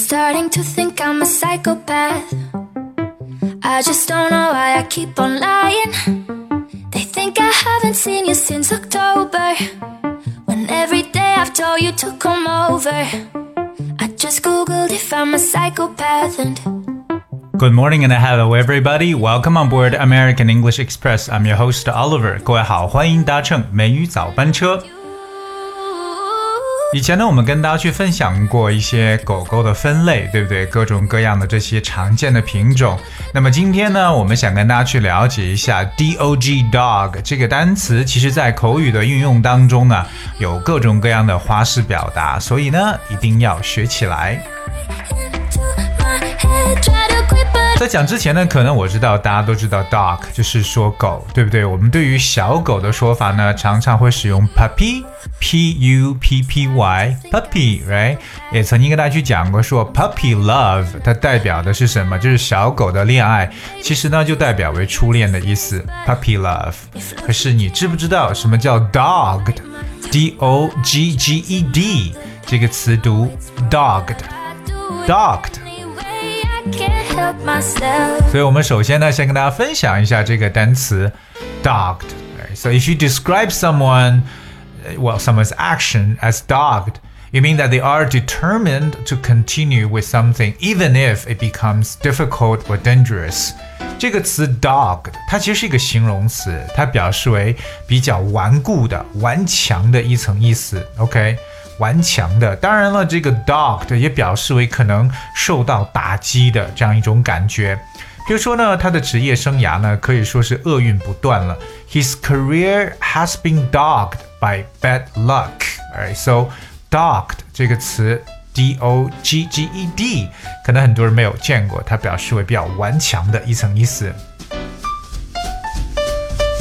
starting to think I'm a psychopath. I just don't know why I keep on lying. They think I haven't seen you since October. When every day I've told you to come over. I just googled if I'm a psychopath and. Good morning and hello everybody. Welcome on board American English Express. I'm your host Oliver. 各位好，欢迎搭乘美语早班车。 以前呢，我们跟大家去分享过一些狗狗的分类，对不对？各种各样的这些常见的品种。那么今天呢，我们想跟大家去了解一下 dog dog 这个单词，其实在口语的运用当中呢，有各种各样的花式表达，所以呢，一定要学起来。在讲之前呢，可能我知道大家都知道 dog 就是说狗，对不对？我们对于小狗的说法呢，常常会使用 puppy，p u p p y，puppy，right？也曾经跟大家去讲过，说 puppy love 它代表的是什么？就是小狗的恋爱，其实呢就代表为初恋的意思，puppy love。可是你知不知道什么叫 dogged？d o g g e d 这个词读 dogged，dogged。所以，我们首先呢，先跟大家分享一下这个单词 dogged。So if you describe someone, well, someone's action as dogged, you mean that they are determined to continue with something, even if it becomes difficult or dangerous. 这个词 dogged，它其实是一个形容词，它表示为比较顽固的、顽强的一层意思。OK。 顽强的，当然了，这个 dogged 也表示为可能受到打击的这样一种感觉。比如说呢，他的职业生涯呢可以说是厄运不断了。His career has been dogged by bad luck. Alright, so dogged 这个词 d o g g e d 可能很多人没有见过，它表示为比较顽强的一层意思。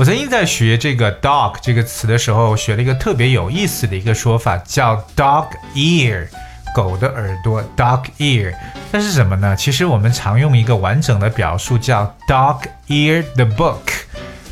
我曾经在学这个 dog 这个词的时候，学了一个特别有意思的一个说法，叫 dog ear，狗的耳朵 dog ear。那是什么呢？其实我们常用一个完整的表述叫 dog ear the book。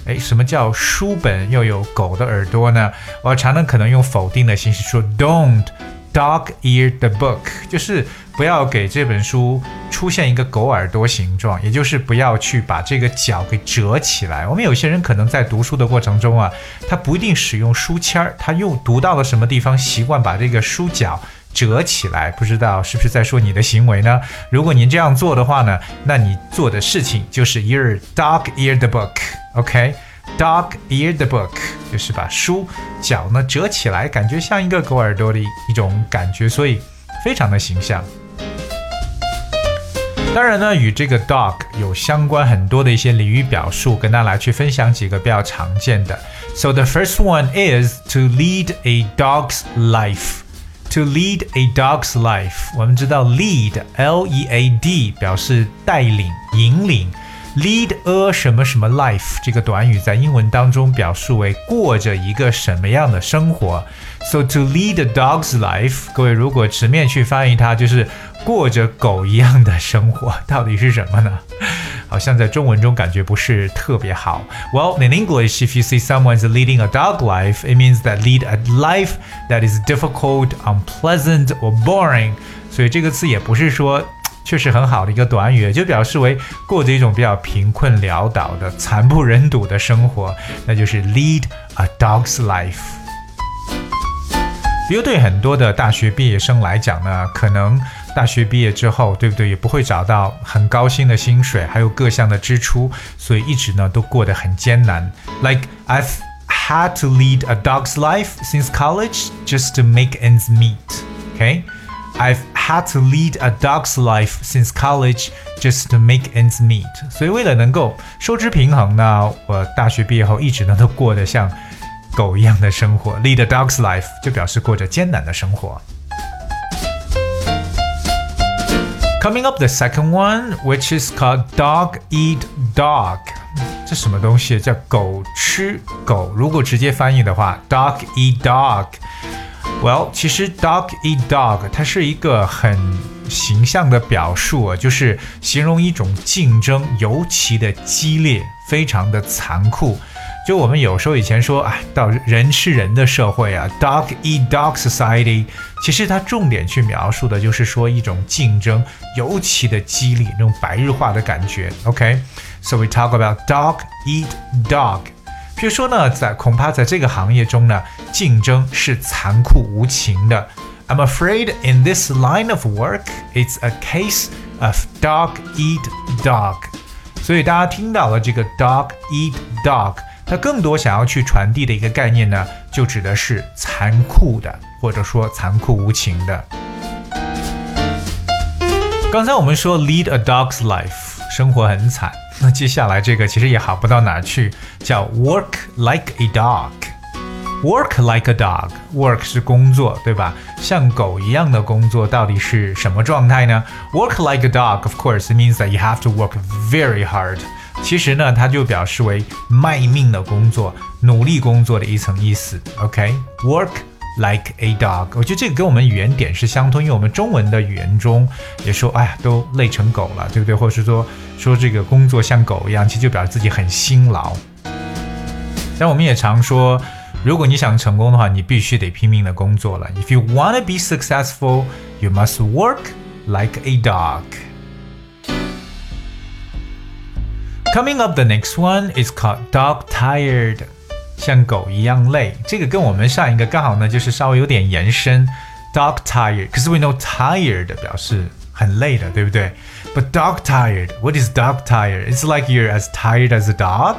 哎，什么叫书本又有狗的耳朵呢？我常常可能用否定的形式说 don't。Dog ear the book，就是不要给这本书出现一个狗耳朵形状，也就是不要去把这个角给折起来。我们有些人可能在读书的过程中啊，他不一定使用书签儿，他又读到了什么地方，习惯把这个书角折起来，不知道是不是在说你的行为呢？如果您这样做的话呢，那你做的事情就是 ear dog ear the book，OK。Dog ear the book，就是把书脚呢折起来，感觉像一个狗耳朵的一种感觉，所以非常的形象。当然呢，与这个 dog 有相关很多的一些俚语表述，跟大家来去分享几个比较常见的。So the first one is to lead a dog's life. To lead a dog's life，我们知道 lead，L-E-A-D 表示带领、引领。Lead a 什么什么 life 这个短语在英文当中表述为过着一个什么样的生活。So to lead a dog's life，各位如果直面去翻译它，就是过着狗一样的生活，到底是什么呢？好像在中文中感觉不是特别好。Well, in English, if you see someone's leading a dog life, it means that lead a life that is difficult, unpleasant, or boring. 所以这个词也不是说。确实很好的一个短语，就表示为过着一种比较贫困潦倒的、惨不忍睹的生活，那就是 lead a dog's life。比如对很多的大学毕业生来讲呢，可能大学毕业之后，对不对，也不会找到很高薪的薪水，还有各项的支出，所以一直呢都过得很艰难。Like I've had to lead a dog's life since college just to make ends meet. OK？I've had to lead a dog's life since college just to make ends meet。所以为了能够收支平衡呢，我大学毕业后一直呢都过得像狗一样的生活。Lead a dog's life 就表示过着艰难的生活。Coming up the second one, which is called dog eat dog。这什么东西？叫狗吃狗。如果直接翻译的话，dog eat dog。 Well，其实 dog eat dog 它是一个很形象的表述啊，就是形容一种竞争尤其的激烈，非常的残酷。就我们有时候以前说，哎，到人吃人的社会啊，dog eat dog society，其实它重点去描述的就是说一种竞争尤其的激烈，那种白日化的感觉。OK，so we talk about dog eat dog。比如说呢，在恐怕在这个行业中呢，竞争是残酷无情的。I'm afraid in this line of work, it's a case of dog eat dog。所以大家听到了这个 dog eat dog。它更多想要去传递的一个概念呢，就指的是残酷的，或者说残酷无情的。刚才我们说 lead a dog's life，生活很惨。那接下来这个其实也好不到哪去，叫 work like a dog。work like a dog，work 是工作，对吧？像狗一样的工作到底是什么状态呢？work like a dog，of course means that you have to work very hard。其实呢，它就表示为卖命的工作、努力工作的一层意思。OK，work like a dog，我觉得这个跟我们语言点是相通，因为我们中文的语言中也说，哎呀，都累成狗了，对不对？或者是说说这个工作像狗一样，其实就表示自己很辛劳。但我们也常说，如果你想成功的话，你必须得拼命的工作了。If you want to be successful, you must work like a dog. Coming up, the next one is called dog tired， 像狗一样累。这个跟我们上一个刚好呢，就是稍微有点延伸。Dog tired，可是 we know tired 表示很累的，对不对？But dog tired，what is dog tired? It's like you're as tired as a dog.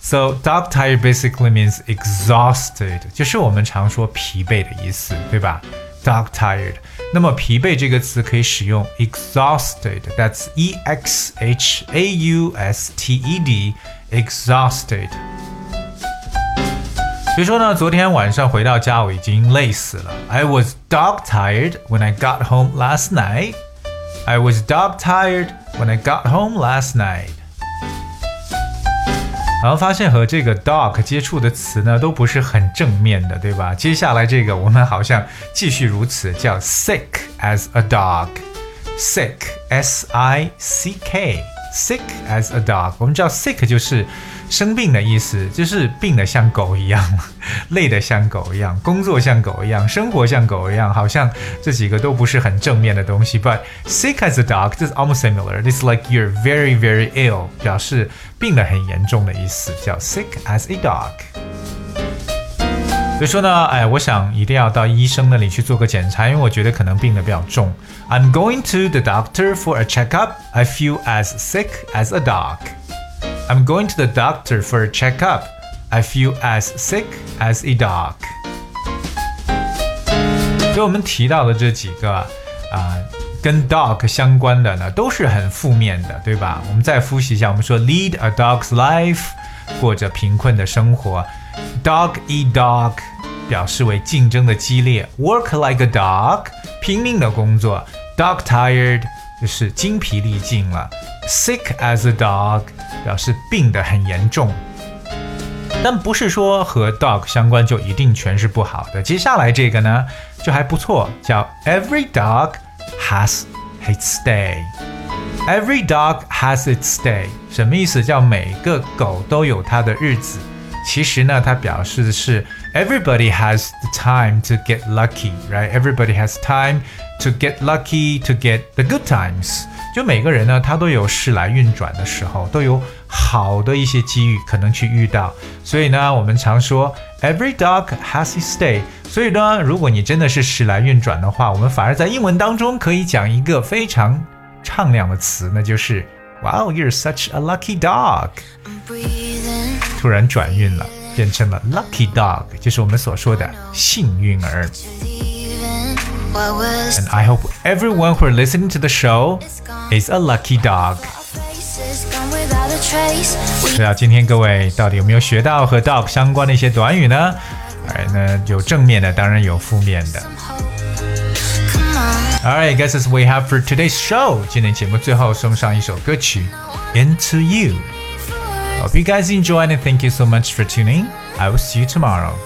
So dog tired basically means exhausted，就是我们常说疲惫的意思，对吧？dog tired。那么疲惫这个词可以使用 exhausted，that's e x h a u s t e d，exhausted。 比如说呢，昨天晚上回到家我已经累死了。I was dog tired when I got home last night. I was dog tired when I got home last night. 然后发现和这个 dog 接触的词呢都不是很正面的，对吧？接下来这个我们好像继续如此，叫 sick as a dog，sick s i c Sick as a dog。我们知道 sick 就是生病的意思，就是病的像狗一样，累的像狗一样，工作像狗一样，生活像狗一样，好像这几个都不是很正面的东西。But sick as a dog is almost similar. It's like you're very very ill，表示。病得很严重的意思，叫 sick as a dog。所以说呢，哎，我想一定要到医生那里去做个检查，因为我觉得可能病得比较重。I'm going to the doctor for a checkup. I feel as sick as a dog. I'm going to the doctor for a checkup. I feel as sick as a dog. 所以我们提到的这几个啊。跟 dog 相关的呢，都是很负面的，对吧？我们再复习一下，我们说 lead a dog's life，过着贫困的生活；dog eat dog， 表示为竞争的激烈；work like a dog，拼命的工作；dog tired，就是精疲力尽了；sick as a dog，表示病得很严重。但不是说和 dog 相关就一定全是不好的。接下来这个呢，就还不错，叫 every dog。has its day. Every dog has its day，什么意思？叫每个狗都有它的日子。其实呢，它表示的是 everybody has the time to get lucky, right? Everybody has time to get lucky to get the good times. 就每个人呢，他都有时来运转的时候，都有好的一些机遇可能去遇到。所以呢，我们常说 every dog has its day。所以呢，如果你真的是时来运转的话，我们反而在英文当中可以讲一个非常畅亮的词，那就是 Wow, you're such a lucky dog。突然转运了，变成了 lucky dog，就是我们所说的幸运儿。And I hope everyone who are listening to the show is a lucky dog。不知道今天各位到底有没有学到和 dog 相关的一些短语呢？哎，那有正面的，当然有负面的。Alright, guys, that's we have for today's show. 今天节目最后送上一首歌曲《Into You》。 Hope you guys enjoyed and thank you so much for tuning. I will see you tomorrow.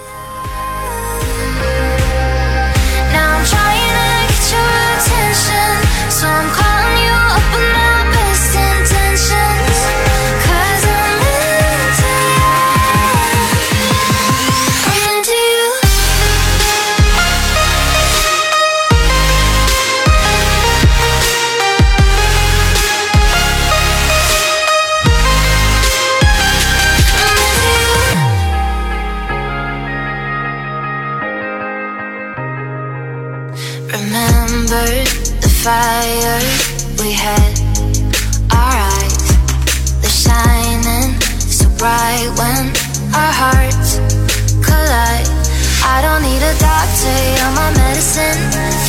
Remember the fire we had. Our eyes, they're shining so bright when our hearts collide. I don't need a doctor, you're my medicine.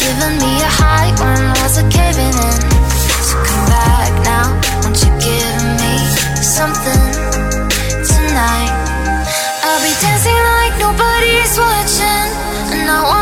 Giving me a high when walls are caving in. So come back now, won't you give me something tonight? I'll be dancing like nobody's watching, and I wanna